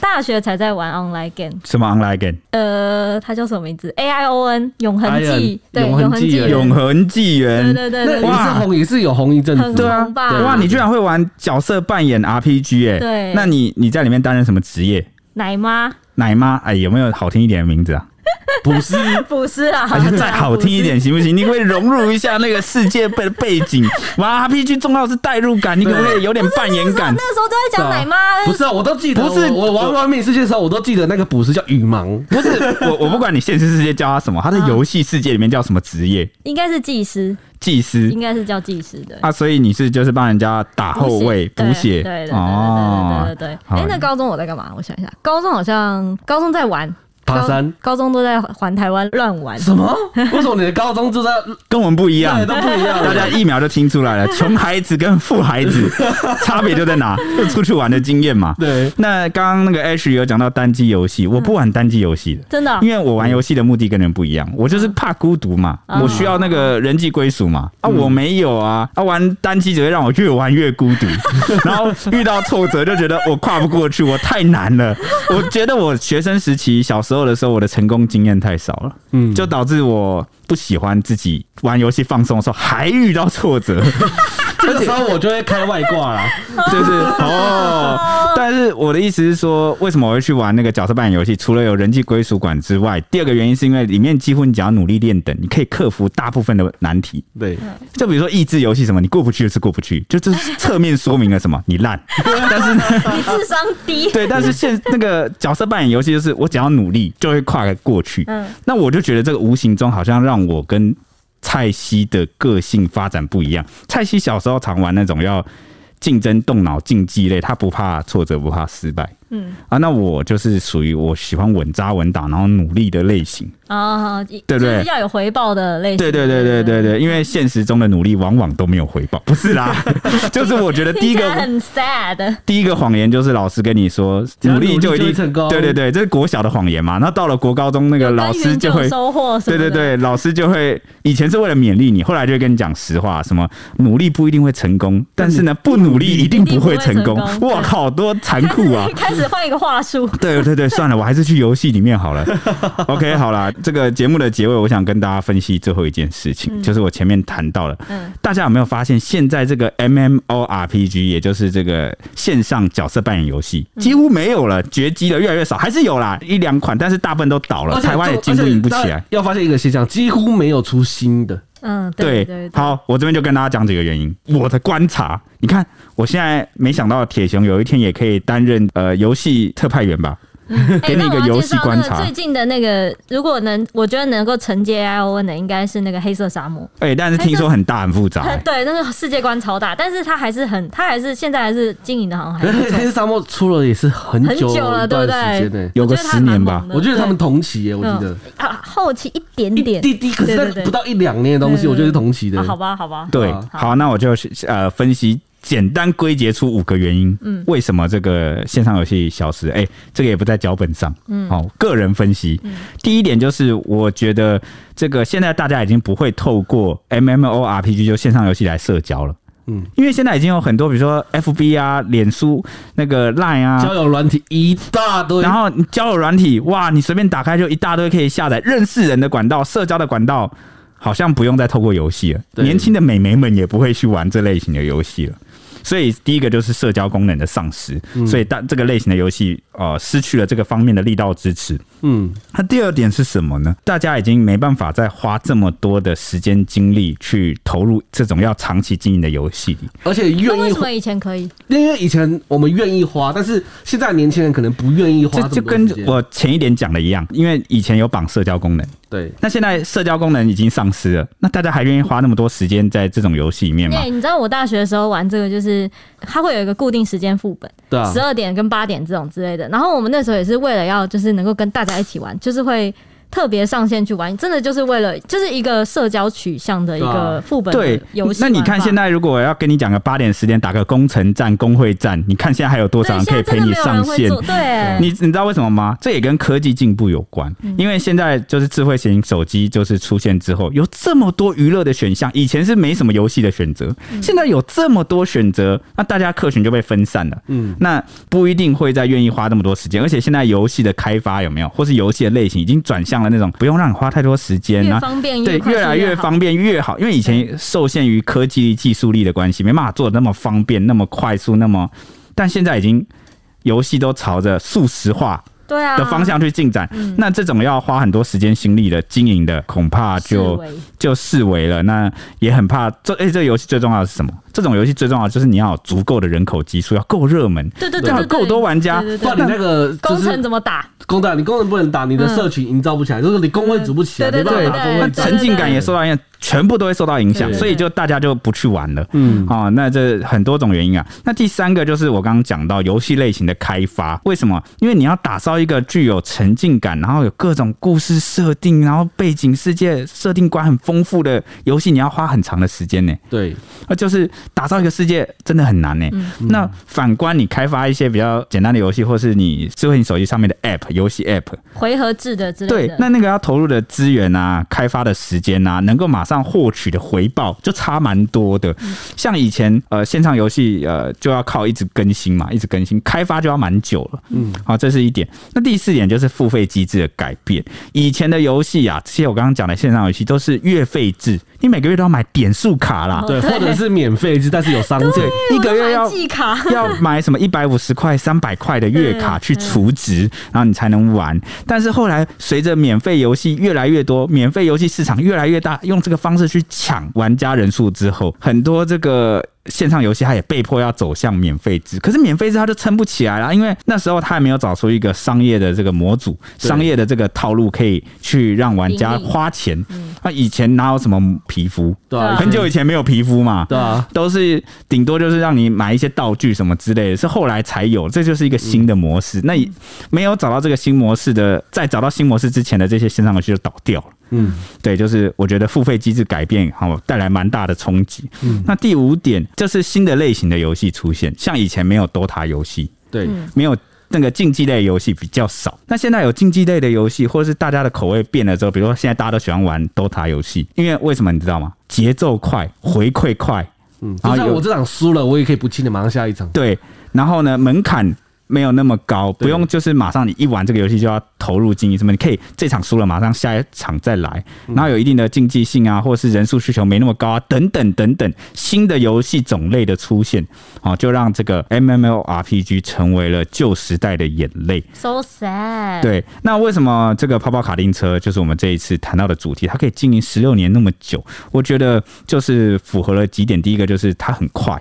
大学才在玩 online game，什么 online game？呃，它叫什么名字？A I O N 永恒记，对，永恒纪元，永恒纪元，对对对，哇，红也是有红一阵子，对啊，哇，你居然会玩角色扮演 R P G 哎，对，那你你在里面担任什么职业？奶妈，奶妈，哎，有没有好听一点的名字啊？不是不是啊。还是再好听一点 行不行？你可以融入一下那个世界背背景哇哈 pg 重要是代入感你可不可以有点扮演感？那时候都在讲奶妈。不是啊我都记得不是。我玩完美世界的时候我都记得那个捕是叫羽毛不是我我不管你现实世界叫他什么他在游戏世界里面叫什么职业？应该是技师。技师。应该是叫技师的啊所以你是就是帮人家打后卫补血。对对对对对哎那高中我在干嘛我想一下高中好像高中在玩爬山，高中都在环台湾乱玩。什么？为什么你的高中就在跟我们不一样？都不一样。大家一秒就听出来了，穷孩子跟富孩子 差别就在哪？就出去玩的经验嘛。对。那刚刚那个 Ash 有讲到单机游戏，我不玩单机游戏的，真的，因为我玩游戏的目的跟人不一样，我就是怕孤独嘛，我需要那个人际归属嘛。啊，我没有啊，啊，玩单机只会让我越玩越孤独，然后遇到挫折就觉得我跨不过去，我太难了。我觉得我学生时期小时候的时候，我的成功经验太少了，嗯，就导致我不喜欢自己玩游戏放松的时候还遇到挫折。这个时候我就会开外挂了，就是哦。但是我的意思是说，为什么我会去玩那个角色扮演游戏？除了有人际归属感之外，第二个原因是因为里面几乎你只要努力练等，你可以克服大部分的难题。对，就比如说益智游戏什么，你过不去就是过不去，就这是侧面说明了什么？你烂。但是你智商低。对，但是现那个角色扮演游戏就是我只要努力就会跨过去。嗯，那我就觉得这个无形中好像让我跟。蔡西的个性发展不一样。蔡西小时候常玩那种要竞争、动脑竞技类，他不怕挫折，不怕失败。嗯啊，那我就是属于我喜欢稳扎稳打，然后努力的类型啊，对不对？要有回报的类型。对对对对对对，因为现实中的努力往往都没有回报，不是啦。就是我觉得第一个很 sad，第一个谎言就是老师跟你说努力就一定成功。对对对，这是国小的谎言嘛。那到了国高中，那个老师就会收获。对对对，老师就会以前是为了勉励你，后来就会跟你讲实话，什么努力不一定会成功，但是呢，不努力一定不会成功。哇靠，多残酷啊！开始换一个话术。对对对，算了，我还是去游戏里面好了。OK，好了，这个节目的结尾，我想跟大家分析最后一件事情，嗯、就是我前面谈到了，嗯，大家有没有发现，现在这个 MMORPG，也就是这个线上角色扮演游戏，几乎没有了，绝迹的越来越少，还是有啦，一两款，但是大部分都倒了，台湾也经营不起来。要发现一个现象，几乎没有出新的。嗯，对，好，我这边就跟大家讲几个原因。我的观察，你看，我现在没想到铁雄有一天也可以担任呃游戏特派员吧。给你一个游戏观察。最近的那个，如果能，我觉得能够承接 ION 的，应该是那个黑色沙漠。哎，但是听说很大很复杂。对，那个世界观超大，但是它还是很，它还是现在还是经营的很好。黑色沙漠出了也是很久了，对不对？有个十年吧。我觉得他们同期耶，我记得啊，后期一点点，滴滴，可是不到一两年的东西，我觉得是同期的。好吧，好吧。对，好，那我就呃分析。简单归结出五个原因，嗯，为什么这个线上游戏消失？哎、欸，这个也不在脚本上，嗯，好，个人分析。嗯、第一点就是，我觉得这个现在大家已经不会透过 MMORPG 就线上游戏来社交了，嗯，因为现在已经有很多，比如说 FB 啊、脸书、那个 Line 啊，交友软体一大堆，然后交友软体，哇，你随便打开就一大堆可以下载认识人的管道、社交的管道，好像不用再透过游戏了。对年轻的美眉们也不会去玩这类型的游戏了。所以第一个就是社交功能的丧失，嗯、所以当这个类型的游戏呃失去了这个方面的力道支持。嗯，那第二点是什么呢？大家已经没办法再花这么多的时间精力去投入这种要长期经营的游戏里，而且愿意。为什么以前可以？因为以前我们愿意花，但是现在年轻人可能不愿意花。这就跟我前一点讲的一样，因为以前有绑社交功能。对，那现在社交功能已经丧失了，那大家还愿意花那么多时间在这种游戏里面吗？对，你知道我大学的时候玩这个，就是它会有一个固定时间副本，对啊，十二点跟八点这种之类的。然后我们那时候也是为了要，就是能够跟大家一起玩，就是会。特别上线去玩，真的就是为了就是一个社交取向的一个副本对游戏。那你看现在，如果我要跟你讲个八点十点打个工程战、工会战，你看现在还有多少人可以陪你上线？对，你你知道为什么吗？这也跟科技进步有关。因为现在就是智慧型手机就是出现之后，有这么多娱乐的选项，以前是没什么游戏的选择，现在有这么多选择，那大家客群就被分散了。嗯，那不一定会再愿意花那么多时间，而且现在游戏的开发有没有，或是游戏的类型已经转向。那种不用让你花太多时间，越方便对，越来越方便越好。因为以前受限于科技力、技术力的关系，没办法做的那么方便、那么快速、那么，但现在已经游戏都朝着速食化、对啊的方向去进展。那这种要花很多时间心力的经营的，恐怕就就视为了。那也很怕这哎，这个游戏最重要的是什么？这种游戏最重要就是你要有足够的人口基数，要够热门，对对对，要够多玩家。不然你那个工程怎么打？工打你工程不能打，你的社群营造不起来，就是你工会组不起来，对对对，那沉浸感也受到影响，全部都会受到影响，所以就大家就不去玩了。嗯，哦，那这很多种原因啊。那第三个就是我刚刚讲到游戏类型的开发，为什么？因为你要打造一个具有沉浸感，然后有各种故事设定，然后背景世界设定观很丰富的游戏，你要花很长的时间呢。对，那就是打造一个世界真的很难呢。那反观你开发一些比较简单的游戏，或是你智慧型手机上面的 App 游戏 App，回合制的之类的，对，那那个要投入的资源啊，开发的时间啊，能够马上获取的回报就差蛮多的。像以前呃线上游戏呃就要靠一直更新嘛，一直更新，开发就要蛮久了。嗯，好，这是一点。那第四点就是付费机制的改变。以前的游戏啊，这些我刚刚讲的线上游戏都是月费制，你每个月都要买点数卡啦，对，或者是免费制，但是有商税，一个月要 要买什么一百五十块、三百块的月卡去储值，然后你才能玩。但是后来随着免费游戏越来越多，免费游戏市场越来越大，用这个方式去抢玩家人数之后，很多这个。线上游戏它也被迫要走向免费制，可是免费制它就撑不起来了，因为那时候它还没有找出一个商业的这个模组、商业的这个套路，可以去让玩家花钱。那以前哪有什么皮肤？对，很久以前没有皮肤嘛，对啊，都是顶多就是让你买一些道具什么之类的，是后来才有，这就是一个新的模式。那没有找到这个新模式的，在找到新模式之前的这些线上游戏就倒掉了。嗯，对，就是我觉得付费机制改变，好带来蛮大的冲击。嗯，那第五点就是新的类型的游戏出现，像以前没有 DOTA 游戏，对，没有那个竞技类游戏比较少。那现在有竞技类的游戏，或者是大家的口味变了之后，比如说现在大家都喜欢玩 DOTA 游戏，因为为什么你知道吗？节奏快，回馈快，嗯，就像我这场输了，我也可以不气的马上下一场。对，然后呢，门槛。没有那么高，不用就是马上你一玩这个游戏就要投入经营什么，你可以这场输了马上下一场再来，然后有一定的竞技性啊，或者是人数需求没那么高啊，等等等等，新的游戏种类的出现，哦，就让这个 MMORPG 成为了旧时代的眼泪。So sad。对，那为什么这个跑跑卡丁车就是我们这一次谈到的主题？它可以经营十六年那么久，我觉得就是符合了几点。第一个就是它很快。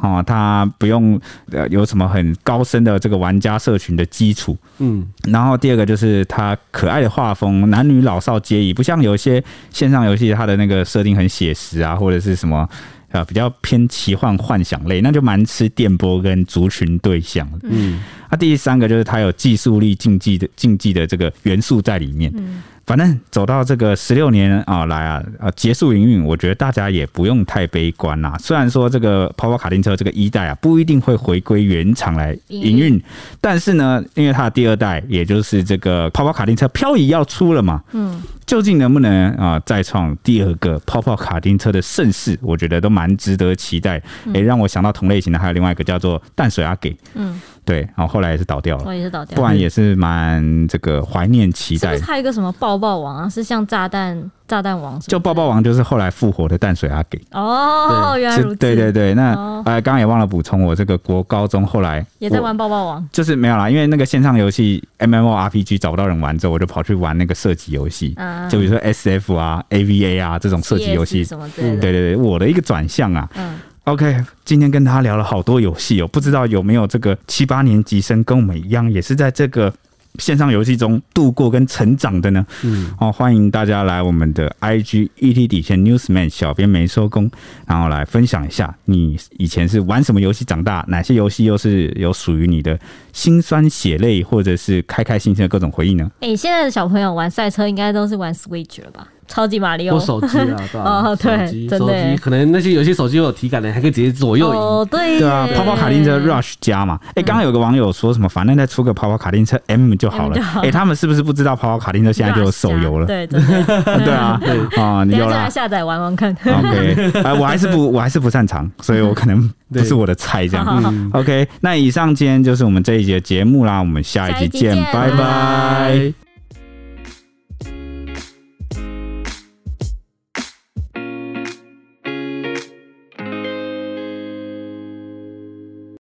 哦，他不用呃有什么很高深的这个玩家社群的基础，嗯，然后第二个就是它可爱的画风，男女老少皆宜，不像有一些线上游戏它的那个设定很写实啊，或者是什么啊比较偏奇幻幻想类，那就蛮吃电波跟族群对象，嗯，那第三个就是它有技术力竞技的竞技的这个元素在里面，嗯。反正走到这个十六年啊来啊啊结束营运，我觉得大家也不用太悲观啦。虽然说这个跑跑卡丁车这个一代啊不一定会回归原厂来营运，但是呢，因为它的第二代，也就是这个跑跑卡丁车漂移要出了嘛，嗯，究竟能不能啊再创第二个泡泡卡丁车的盛世，我觉得都蛮值得期待。也让我想到同类型的还有另外一个叫做淡水阿给，嗯。对，然后后来也是倒掉了，也是倒掉，不然也是蛮这个怀念期待。是不是还有一个什么爆爆王啊？是像炸弹炸弹王？就爆爆王就是后来复活的淡水阿给。哦，原来如此。对对对，那呃，刚刚也忘了补充，我这个国高中后来也在玩爆爆王，就是没有啦，因为那个线上游戏 MMORPG 找不到人玩之后，我就跑去玩那个射击游戏，就比如说 SF 啊、AVA 啊这种射击游戏。什么？对对对，我的一个转向啊。嗯。OK，今天跟他聊了好多游戏哦，不知道有没有这个七八年级生跟我们一样，也是在这个线上游戏中度过跟成长的呢？嗯，哦，欢迎大家来我们的 IG ET 底线 Newsman 小编没收工，然后来分享一下你以前是玩什么游戏长大，哪些游戏又是有属于你的辛酸血泪或者是开开心心的各种回忆呢？哎、欸，现在的小朋友玩赛车应该都是玩 Switch 了吧？超级马里奥，手机啊，对 哦，对，手机，可能那些有些手机有体感的，还可以直接左右移。哦，对，对啊，跑跑卡丁车 Rush 加嘛。哎，刚刚有个网友说什么，反正再出个跑跑卡丁车 M 就好了。哎，他们是不是不知道跑跑卡丁车现在就有手游了？对，对 对啊，啊，你有来下载玩玩看。OK，哎，我还是不，我还是不擅长，所以我可能不是我的菜这样。OK，那以上今天就是我们这一集的节目啦，我们下一集见，拜拜。